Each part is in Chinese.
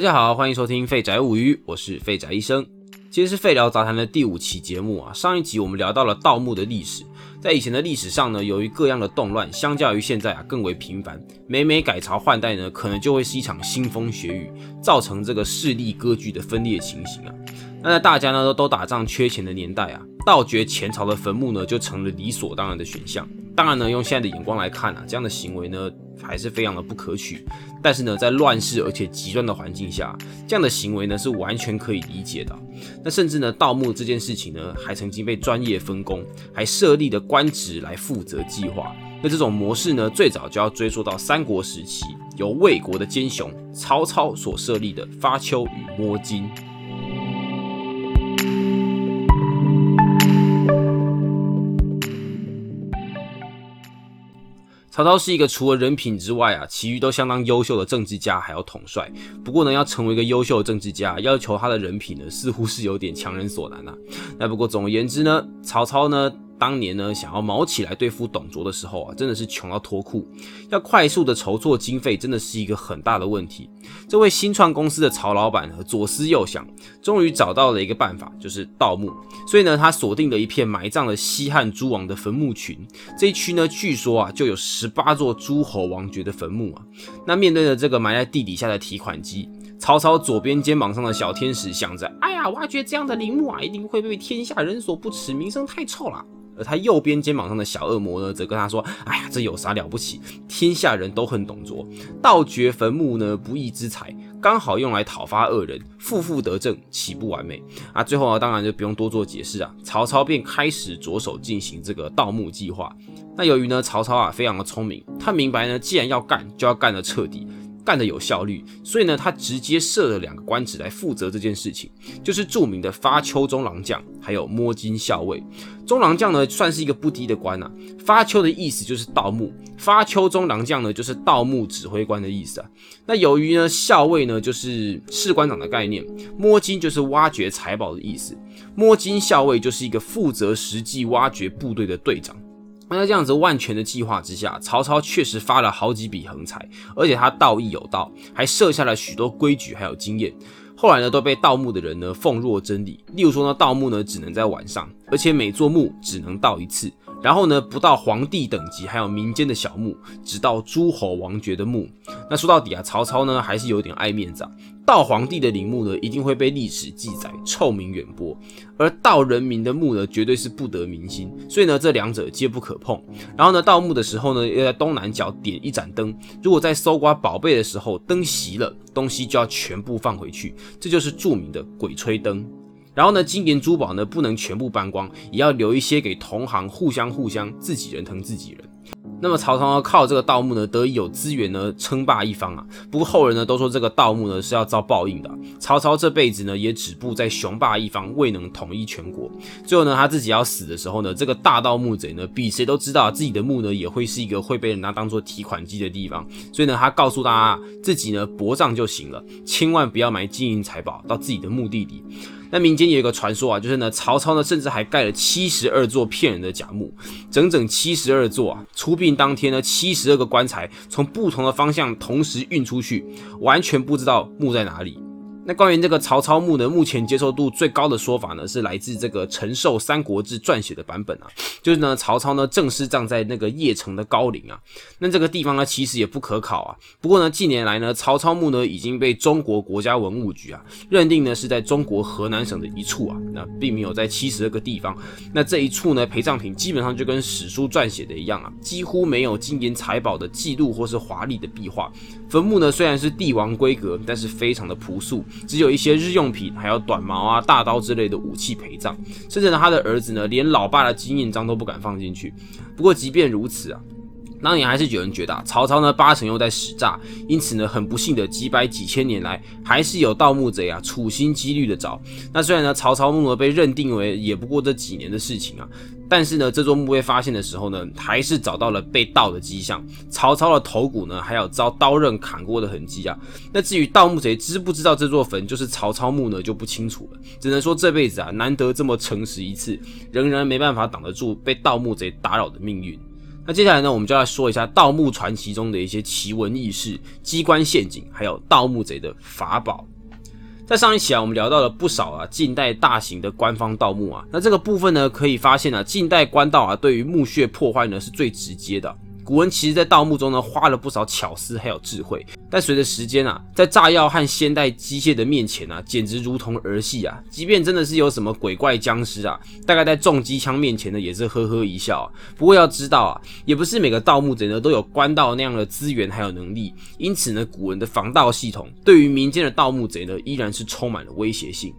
大家好，欢迎收听《废宅物语》，我是废宅医生。今天是废聊杂谈的第五期节目啊。上一集我们聊到了盗墓的历史，在以前的历史上呢，由于各样的动乱，相较于现在啊更为频繁。每每改朝换代呢，可能就会是一场腥风血雨，造成这个势力割据的分裂情形啊。那在大家呢都都打仗缺钱的年代啊，盗掘前朝的坟墓呢，就成了理所当然的选项。当然呢，用现在的眼光来看啊，这样的行为呢，还是非常的不可取。但是呢，在乱世而且极端的环境下，这样的行为呢，是完全可以理解的。那甚至呢，盗墓这件事情呢，还曾经被专业分工，还设立的官职来负责计划。那这种模式呢，最早就要追溯到三国时期，由魏国的奸雄曹操所设立的发丘与摸金。曹操是一个除了人品之外啊，其余都相当优秀的政治家，还有统帅。不过呢，要成为一个优秀的政治家，要求他的人品呢，似乎是有点强人所难啊。那不过总而言之呢，曹操呢。当年呢，想要毛起来对付董卓的时候啊，真的是穷到脱裤。要快速的筹措经费，真的是一个很大的问题。这位新创公司的曹老板呢，左思右想，终于找到了一个办法，就是盗墓。所以呢，他锁定了一片埋葬了西汉诸王的坟墓群。这一区呢，据说啊，就有十八座诸侯王爵的坟墓啊。那面对着这个埋在地底下的提款机，曹操左边肩膀上的小天使想着：哎呀，挖掘这样的陵墓啊，一定会被天下人所不齿，名声太臭了。而他右边肩膀上的小恶魔呢，则跟他说：“哎呀，这有啥了不起？天下人都很董卓，盗掘坟墓呢，不义之财，刚好用来讨伐恶人，负负得正，岂不完美？”啊，最后呢，当然就不用多做解释啊，曹操便开始着手进行这个盗墓计划。那由于呢，曹操啊非常的聪明，他明白呢，既然要干，就要干得彻底。干得有效率，所以呢，他直接设了两个官职来负责这件事情，就是著名的发丘中郎将，还有摸金校尉。中郎将呢，算是一个不低的官啊。发丘的意思就是盗墓，发丘中郎将呢，就是盗墓指挥官的意思啊。那由于呢，校尉呢，就是士官长的概念，摸金就是挖掘财宝的意思，摸金校尉就是一个负责实际挖掘部队的队长。那在这样子万全的计划之下，曹操确实发了好几笔横财，而且他道义有道，还设下了许多规矩还有经验。后来呢，都被盗墓的人呢奉若真理。例如说呢，盗墓呢只能在晚上，而且每座墓只能盗一次。然后呢，不到皇帝等级，还有民间的小墓，直到诸侯王爵的墓。那说到底啊，曹操呢还是有点爱面子啊。到皇帝的陵墓呢，一定会被历史记载，臭名远播；而到人民的墓呢，绝对是不得民心。所以呢，这两者皆不可碰。然后呢，盗墓的时候呢，要在东南角点一盏灯。如果在搜刮宝贝的时候灯熄了，东西就要全部放回去。这就是著名的鬼吹灯。然后呢，金银珠宝呢不能全部搬光，也要留一些给同行，互相互相，自己人疼自己人。那么曹操，靠这个盗墓呢，得以有资源呢，称霸一方啊。不过后人呢，都说这个盗墓呢是要遭报应的。曹操这辈子呢，也止步在雄霸一方，未能统一全国。最后呢，他自己要死的时候呢，这个大盗墓贼呢，比谁都知道自己的墓呢，也会是一个会被人家当做提款机的地方。所以呢，他告诉大家，自己呢，薄葬就行了，千万不要埋金银财宝到自己的墓地里。那民间有一个传说啊，就是呢，曹操呢，甚至还盖了七十二座骗人的假墓，整整七十二座啊！出殡当天呢，七十二个棺材从不同的方向同时运出去，完全不知道墓在哪里。那关于这个曹操墓呢，目前接受度最高的说法呢，是来自这个陈寿《三国志》撰写的版本啊，就是呢，曹操呢正式葬在那个邺城的高陵啊。那这个地方呢，其实也不可考啊。不过呢，近年来呢，曹操墓呢已经被中国国家文物局啊认定呢是在中国河南省的一处啊，那并没有在七十二个地方。那这一处呢，陪葬品基本上就跟史书撰写的一样啊，几乎没有金银财宝的记录或是华丽的壁画。坟墓呢虽然是帝王规格，但是非常的朴素。只有一些日用品，还有短矛啊、大刀之类的武器陪葬，甚至呢，他的儿子呢，连老爸的金印章都不敢放进去。不过，即便如此啊，当年还是有人觉得啊曹操呢八成又在使诈，因此呢，很不幸的几百几千年来，还是有盗墓贼啊处心积虑的找。那虽然呢，曹操墓呢被认定为也不过这几年的事情啊。但是呢，这座墓被发现的时候呢，还是找到了被盗的迹象。曹操的头骨呢，还有遭刀刃砍过的痕迹啊。那至于盗墓贼知不知道这座坟就是曹操墓呢，就不清楚了。只能说这辈子啊，难得这么诚实一次，仍然没办法挡得住被盗墓贼打扰的命运。那接下来呢，我们就来说一下盗墓传奇中的一些奇闻异事、机关陷阱，还有盗墓贼的法宝。在上一期啊，我们聊到了不少啊近代大型的官方盗墓啊，那这个部分呢，可以发现啊，近代官盗啊对于墓穴破坏呢是最直接的。古人其实，在盗墓中呢，花了不少巧思还有智慧，但随着时间啊，在炸药和现代机械的面前啊，简直如同儿戏啊！即便真的是有什么鬼怪僵尸啊，大概在重机枪面前呢，也是呵呵一笑。不过要知道啊，也不是每个盗墓贼呢都有官盗那样的资源还有能力，因此呢，古人的防盗系统对于民间的盗墓贼呢，依然是充满了威胁性。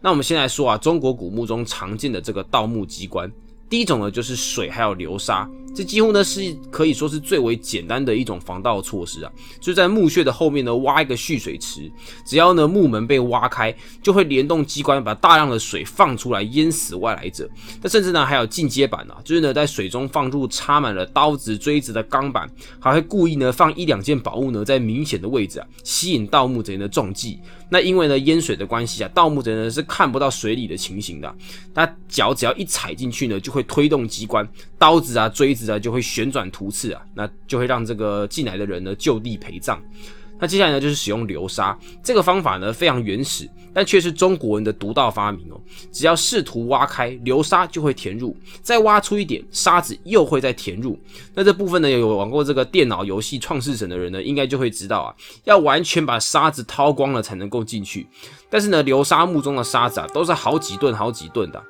那我们先来说啊，中国古墓中常见的这个盗墓机关。第一种呢，就是水还有流沙，这几乎呢是可以说是最为简单的一种防盗措施啊，就在墓穴的后面呢挖一个蓄水池，只要呢墓门被挖开，就会联动机关把大量的水放出来淹死外来者。那甚至呢还有进阶版啊，就是呢在水中放入插满了刀子锥子的钢板，还会故意呢放一两件宝物呢在明显的位置啊，吸引盗墓贼的中计。那因为呢淹水的关系啊，盗墓贼呢是看不到水里的情形的，他脚只要一踩进去呢，就会推动机关，刀子啊锥子啊就会旋转突刺啊，那就会让这个进来的人呢就地陪葬。那接下来呢，就是使用流沙这个方法呢，非常原始，但却是中国人的独到发明哦。只要试图挖开，流沙就会填入，再挖出一点沙子，又会再填入。那这部分呢，有玩过这个电脑游戏《创世神》的人呢，应该就会知道啊，要完全把沙子掏光了才能够进去。但是呢，流沙墓中的沙子啊，都是好几吨、好几吨的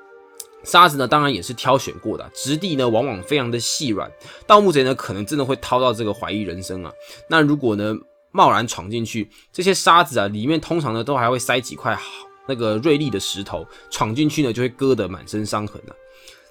沙子呢，当然也是挑选过的，质地呢，往往非常的细软。盗墓贼呢，可能真的会掏到这个怀疑人生啊。那如果呢？贸然闯进去，这些沙子啊，里面通常呢都还会塞几块好那个锐利的石头，闯进去呢就会割得满身伤痕啊。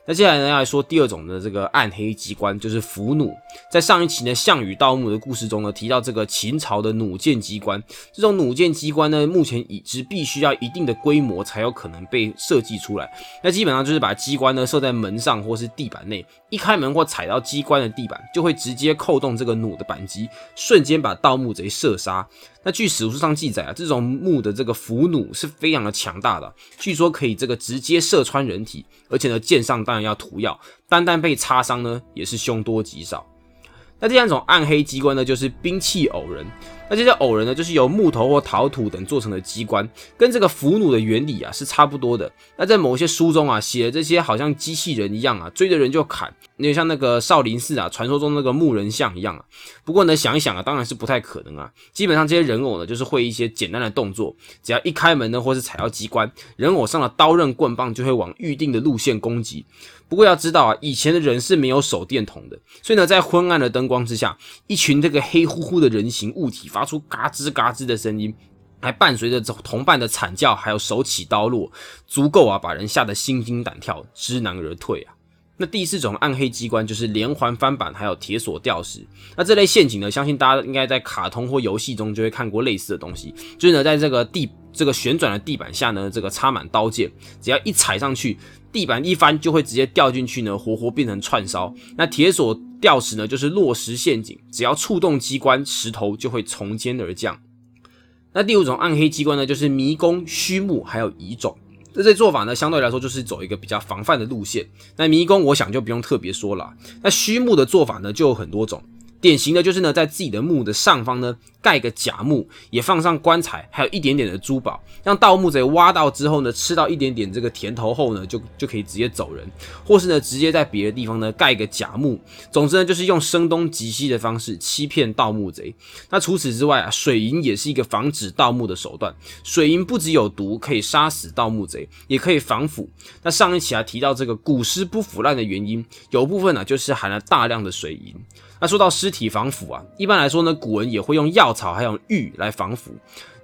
那接下来呢，要来说第二种的这个暗黑机关，就是伏弩。在上一期呢，项羽盗墓的故事中呢，提到这个秦朝的弩箭机关。这种弩箭机关呢，目前已知必须要一定的规模才有可能被设计出来。那基本上就是把机关呢设在门上或是地板内，一开门或踩到机关的地板，就会直接扣动这个弩的扳机，瞬间把盗墓贼射杀。那据史书上记载啊，这种木的这个伏弩是非常的强大的，据说可以这个直接射穿人体，而且呢箭上当然要涂药，单单被擦伤呢也是凶多吉少。那第三种暗黑机关呢，就是兵器偶人。那这些偶人呢，就是由木头或陶土等做成的机关，跟这个俘弩的原理啊是差不多的。那在某些书中啊，写的这些好像机器人一样啊，追着人就砍，有点像那个少林寺啊传说中那个木人像一样啊。不过呢，想一想啊，当然是不太可能啊。基本上这些人偶呢，就是会一些简单的动作，只要一开门呢，或是踩到机关，人偶上的刀刃棍棒就会往预定的路线攻击。不过要知道啊，以前的人是没有手电筒的，所以呢，在昏暗的灯光之下，一群这个黑乎乎的人形物体发出嘎吱嘎吱的声音，还伴随着同伴的惨叫，还有手起刀落，足够啊把人吓得心惊胆跳，知难而退啊。那第四种暗黑机关就是连环翻板，还有铁锁吊石。那这类陷阱呢，相信大家应该在卡通或游戏中就会看过类似的东西，就是呢，在这个地这个旋转的地板下呢，这个插满刀剑，只要一踩上去。地板一翻就会直接掉进去呢，活活变成串烧。那铁锁吊石呢，就是落石陷阱，只要触动机关，石头就会从天而降。那第五种暗黑机关呢，就是迷宫、虚木还有遗种。这些做法呢，相对来说就是走一个比较防范的路线。那迷宫，我想就不用特别说了。那虚木的做法呢，就有很多种。典型的就是呢，在自己的墓的上方呢，盖个假墓，也放上棺材，还有一点点的珠宝，让盗墓贼挖到之后呢，吃到一点点这个甜头后呢，就就可以直接走人，或是呢，直接在别的地方呢盖个假墓。总之呢，就是用声东击西的方式欺骗盗墓贼。那除此之外啊，水银也是一个防止盗墓的手段。水银不只有毒，可以杀死盗墓贼，也可以防腐。那上一期啊提到这个古尸不腐烂的原因，有部分呢就是含了大量的水银。那说到尸体防腐啊，一般来说呢，古人也会用药草还有玉来防腐。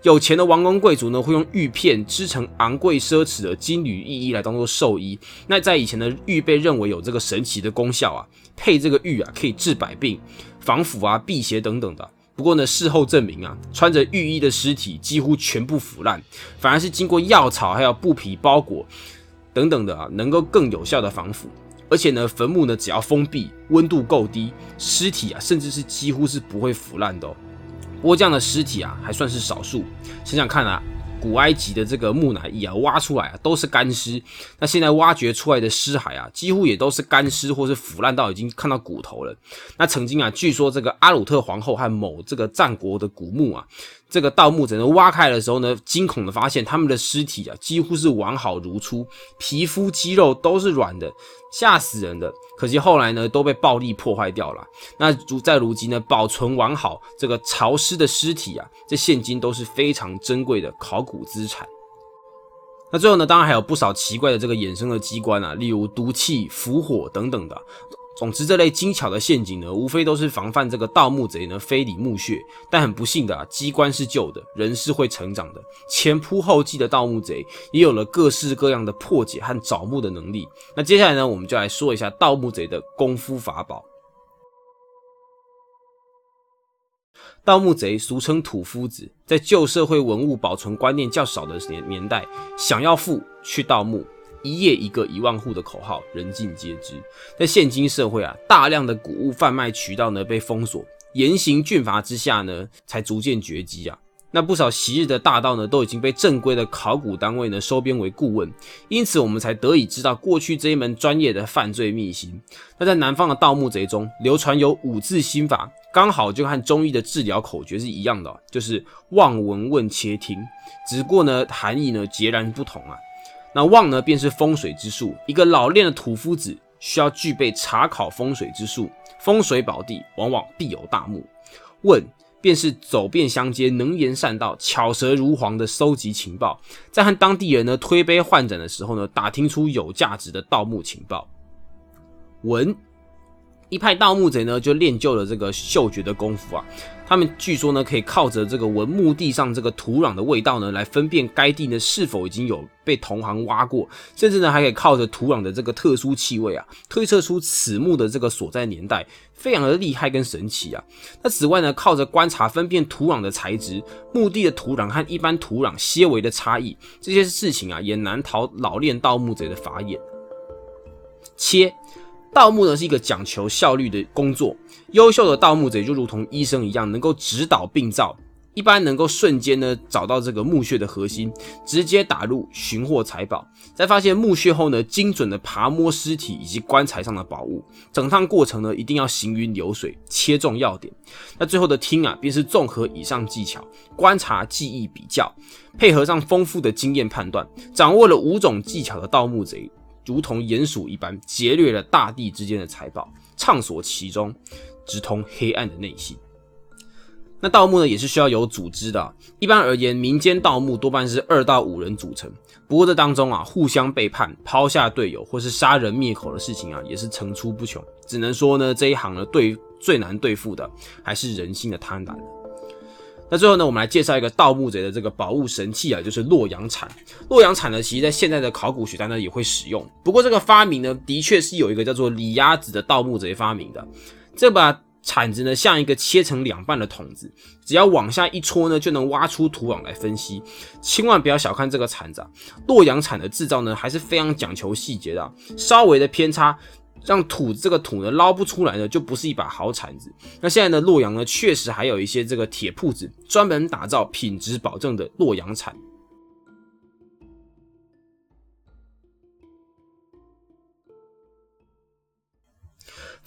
有钱的王公贵族呢，会用玉片织成昂贵奢侈的金缕玉衣来当做寿衣。那在以前的玉被认为有这个神奇的功效啊，配这个玉啊可以治百病、防腐啊、辟邪等等的。不过呢，事后证明啊，穿着玉衣的尸体几乎全部腐烂，反而是经过药草还有布皮包裹等等的啊，能够更有效的防腐。而且呢，坟墓呢只要封闭，温度够低，尸体啊甚至是几乎是不会腐烂的哦。不过这样的尸体啊还算是少数，想想看啊，古埃及的这个木乃伊啊挖出来啊都是干尸，那现在挖掘出来的尸骸啊几乎也都是干尸或是腐烂到已经看到骨头了。那曾经啊，据说这个阿鲁特皇后和某这个战国的古墓啊。这个盗墓者呢挖开的时候呢，惊恐的发现他们的尸体啊几乎是完好如初，皮肤肌肉都是软的，吓死人的。可惜后来呢都被暴力破坏掉了。那如在如今呢保存完好这个潮湿的尸体啊，这现今都是非常珍贵的考古资产。那最后呢，当然还有不少奇怪的这个衍生的机关啊，例如毒气、伏火等等的。总之，这类精巧的陷阱呢，无非都是防范这个盗墓贼呢非礼墓穴。但很不幸的啊，机关是旧的，人是会成长的。前仆后继的盗墓贼也有了各式各样的破解和找墓的能力。那接下来呢，我们就来说一下盗墓贼的功夫法宝。盗墓贼俗称土夫子，在旧社会文物保存观念较少的年年代，想要富去盗墓。一夜一个一万户的口号，人尽皆知。在现今社会啊，大量的谷物贩卖渠道呢被封锁，严刑峻法之下呢，才逐渐绝迹啊。那不少昔日的大盗呢，都已经被正规的考古单位呢收编为顾问，因此我们才得以知道过去这一门专业的犯罪秘辛。那在南方的盗墓贼中，流传有五字心法，刚好就和中医的治疗口诀是一样的，就是望闻问切听，只不过呢含义呢截然不同啊。那望呢，便是风水之术。一个老练的土夫子需要具备查考风水之术，风水宝地往往必有大墓。问便是走遍乡间，能言善道，巧舌如簧的搜集情报，在和当地人呢推杯换盏的时候呢，打听出有价值的盗墓情报。闻。一派盗墓贼呢，就练就了这个嗅觉的功夫啊。他们据说呢，可以靠着这个闻墓地上这个土壤的味道呢，来分辨该地呢是否已经有被同行挖过，甚至呢还可以靠着土壤的这个特殊气味啊，推测出此墓的这个所在年代，非常的厉害跟神奇啊。那此外呢，靠着观察分辨土壤的材质，墓地的土壤和一般土壤些微的差异，这些事情啊，也难逃老练盗墓贼的法眼。切。盗墓呢是一个讲求效率的工作，优秀的盗墓贼就如同医生一样，能够指导病灶，一般能够瞬间呢找到这个墓穴的核心，直接打入寻获财宝。在发现墓穴后呢，精准的爬摸尸体以及棺材上的宝物，整趟过程呢一定要行云流水，切中要点。那最后的听啊，便是综合以上技巧，观察、记忆、比较，配合上丰富的经验判断，掌握了五种技巧的盗墓贼。如同鼹鼠一般劫掠了大地之间的财宝，畅所其中，直通黑暗的内心。那盗墓呢，也是需要有组织的。一般而言，民间盗墓多半是二到五人组成。不过这当中啊，互相背叛、抛下队友或是杀人灭口的事情啊，也是层出不穷。只能说呢，这一行呢，对最难对付的还是人性的贪婪。那最后呢，我们来介绍一个盗墓贼的这个宝物神器啊，就是洛阳铲。洛阳铲呢，其实在现在的考古学家呢也会使用。不过这个发明呢，的确是有一个叫做李鸭子的盗墓贼发明的。这把铲子呢，像一个切成两半的筒子，只要往下一戳呢，就能挖出土壤来分析。千万不要小看这个铲子，啊，洛阳铲的制造呢，还是非常讲求细节的，稍微的偏差。让土这个土呢捞不出来呢，就不是一把好铲子。那现在呢，洛阳呢确实还有一些这个铁铺子，专门打造品质保证的洛阳铲。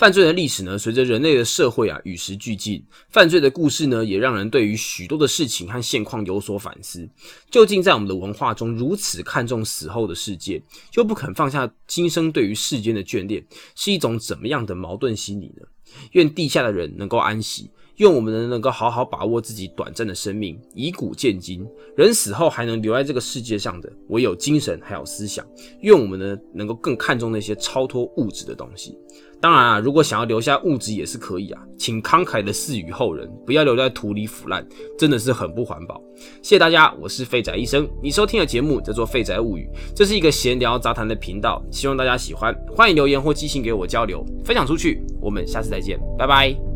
犯罪的历史呢，随着人类的社会啊与时俱进，犯罪的故事呢，也让人对于许多的事情和现况有所反思。究竟在我们的文化中，如此看重死后的世界，又不肯放下今生对于世间的眷恋，是一种怎么样的矛盾心理呢？愿地下的人能够安息，愿我们呢能够好好把握自己短暂的生命，以古鉴今。人死后还能留在这个世界上的，唯有精神还有思想。愿我们呢能够更看重那些超脱物质的东西。当然啊，如果想要留下物质也是可以啊，请慷慨的赐予后人，不要留在土里腐烂，真的是很不环保。谢谢大家，我是废宅医生，你收听的节目叫做《废宅物语》，这是一个闲聊杂谈的频道，希望大家喜欢，欢迎留言或寄信给我交流，分享出去。我们下次再见，拜拜。